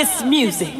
this music.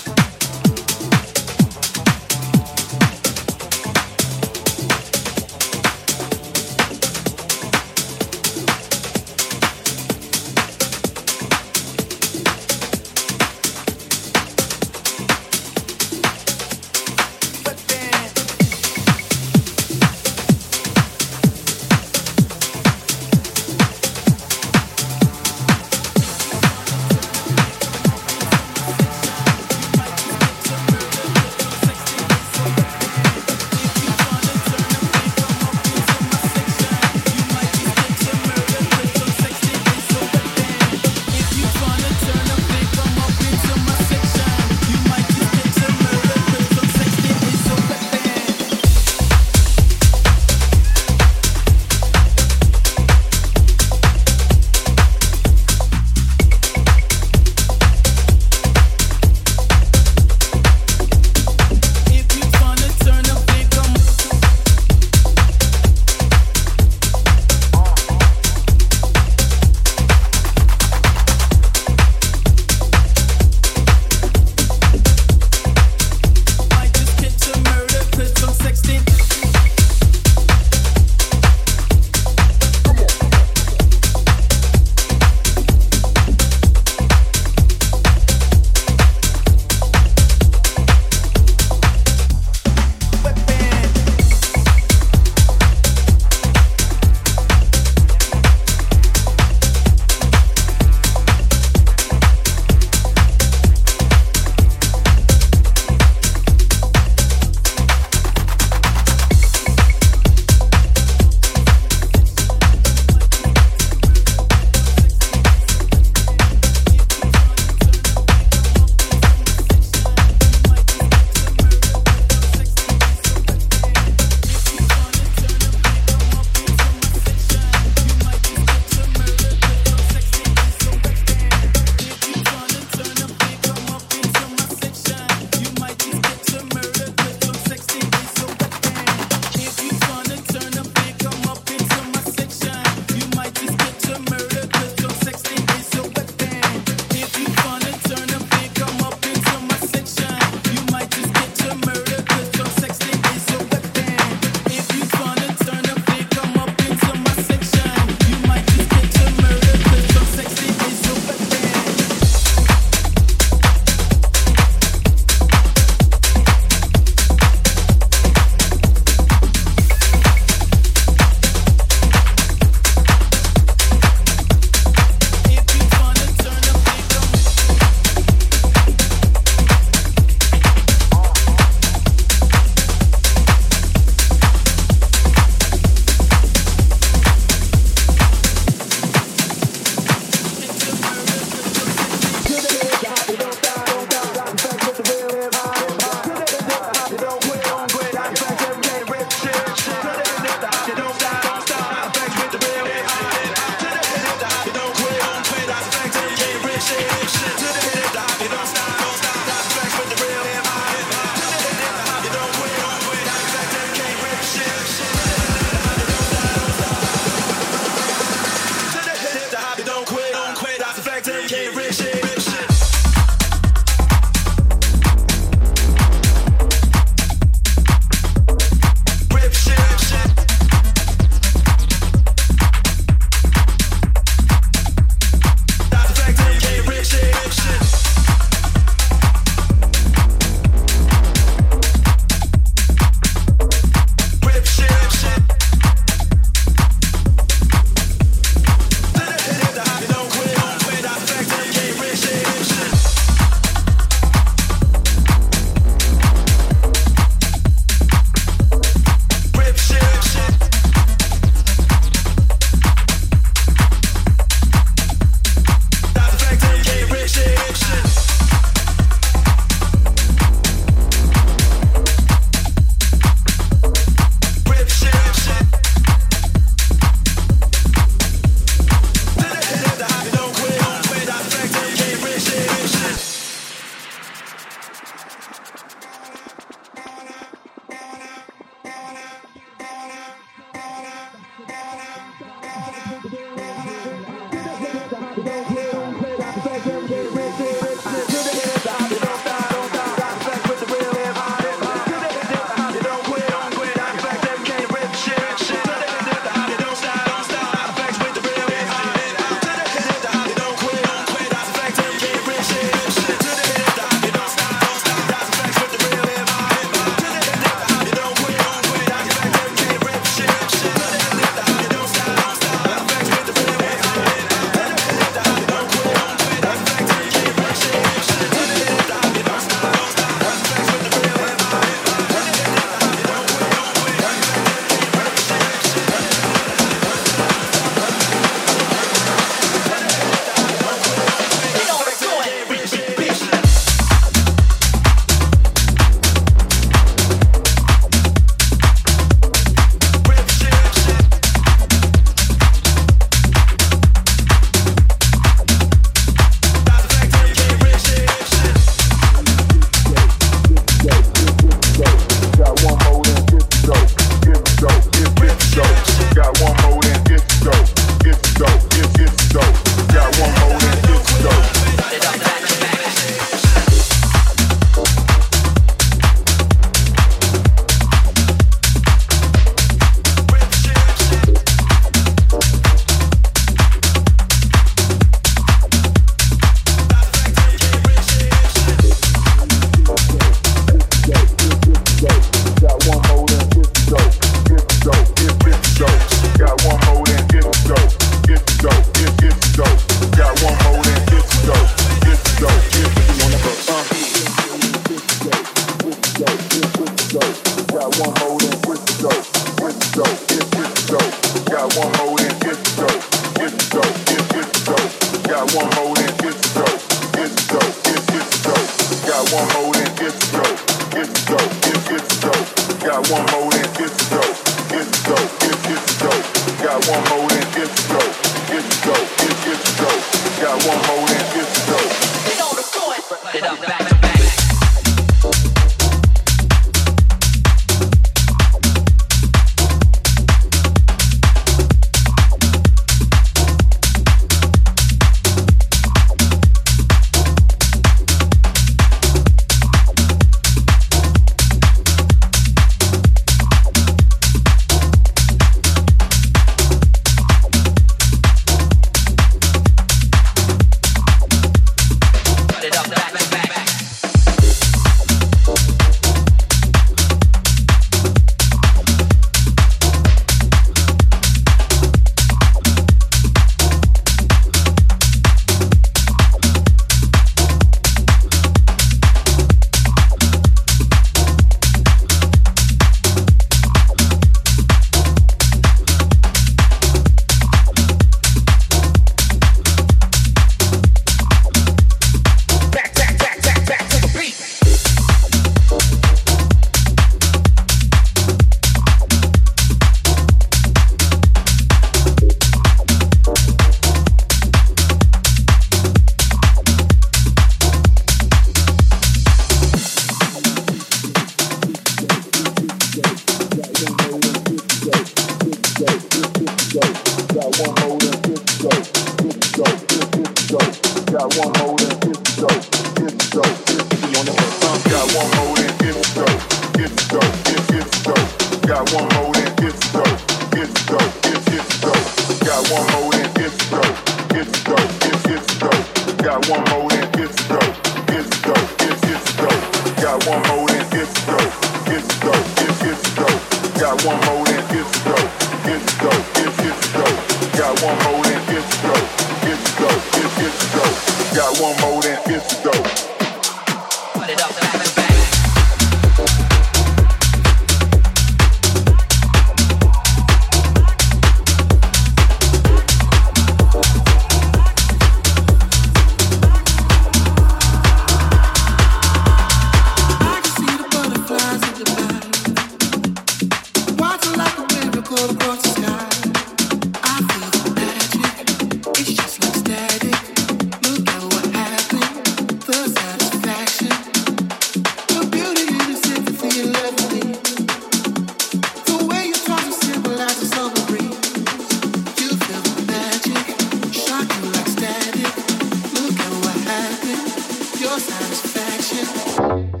satisfaction.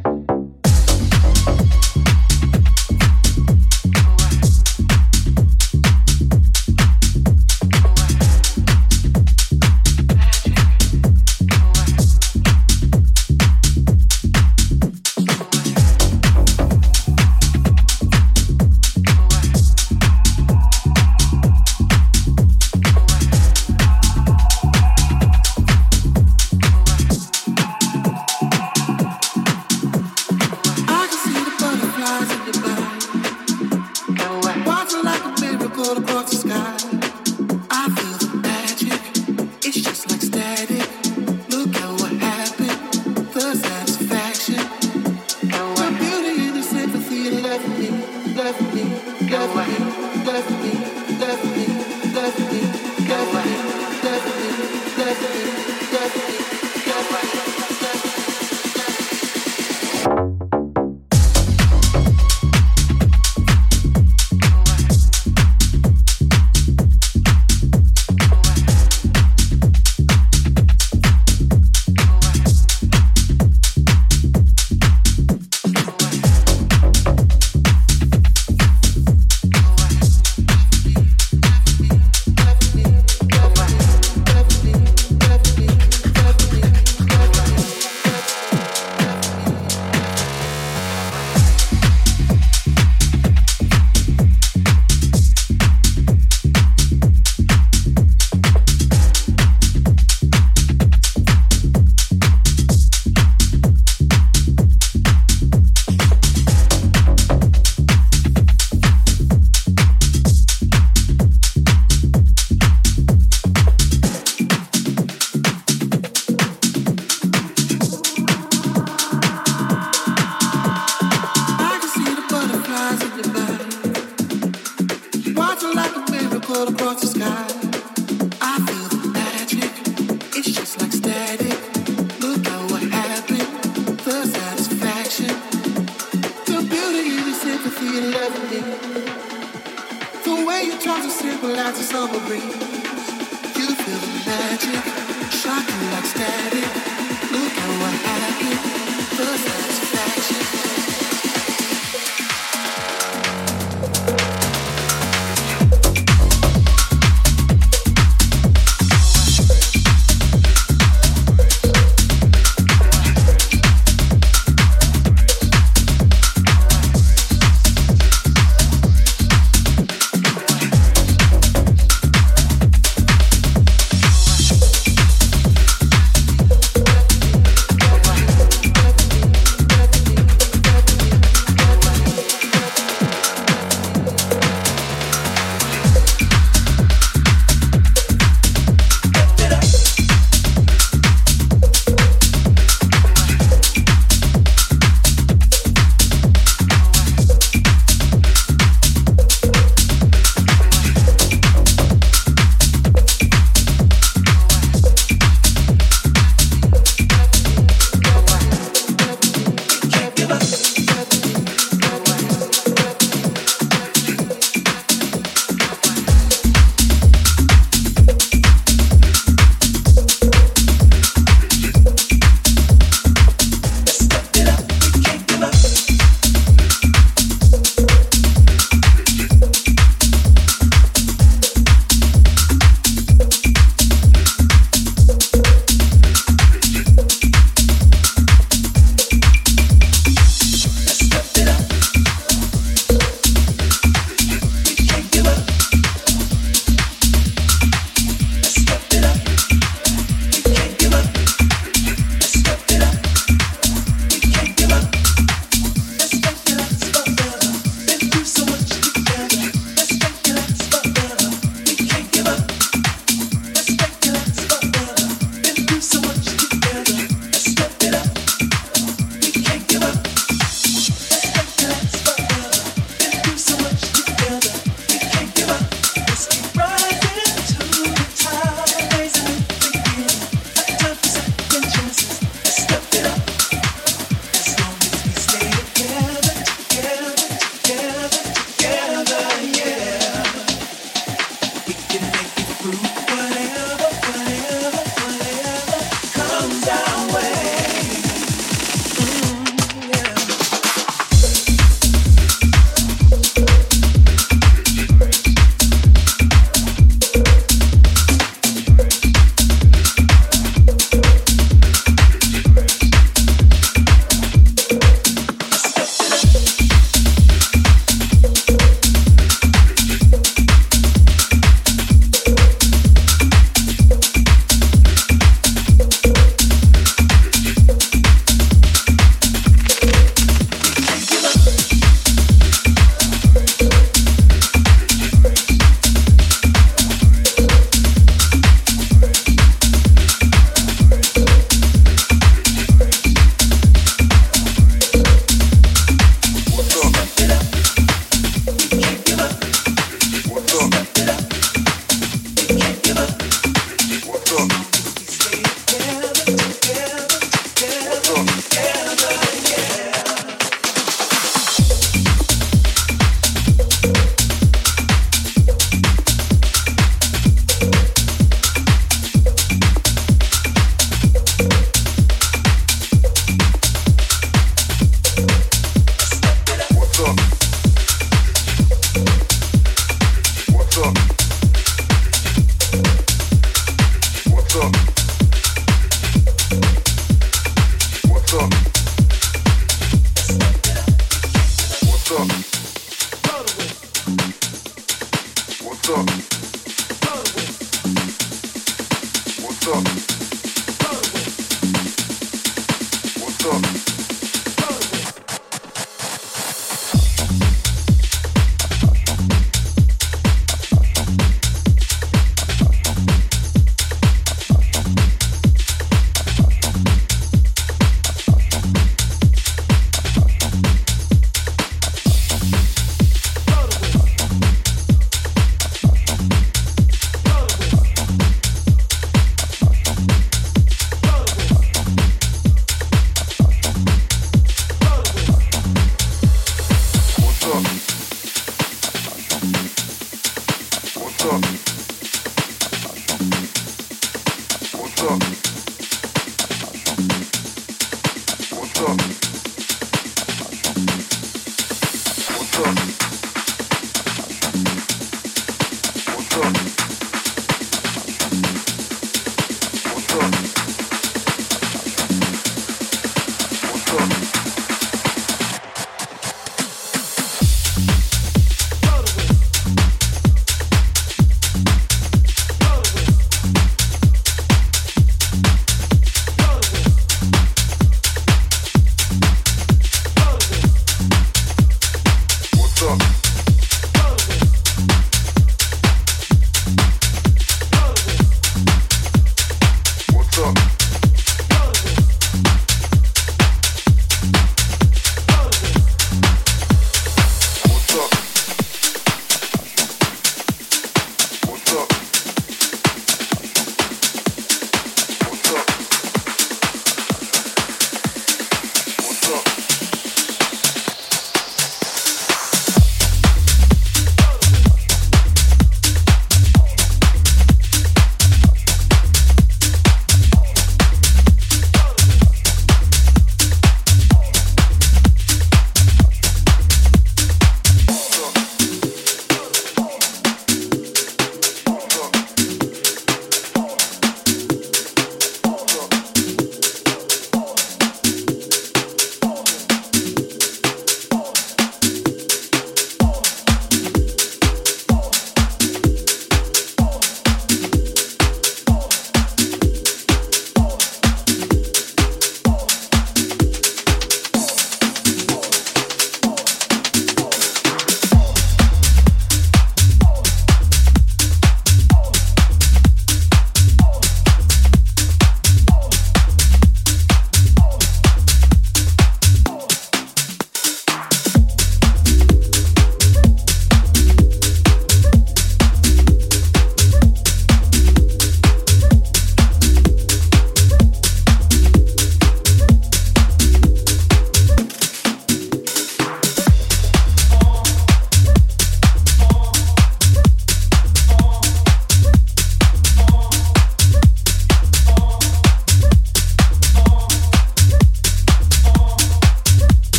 Punto. Punto.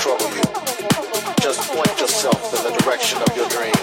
trouble you. Just point yourself in the direction of your dream.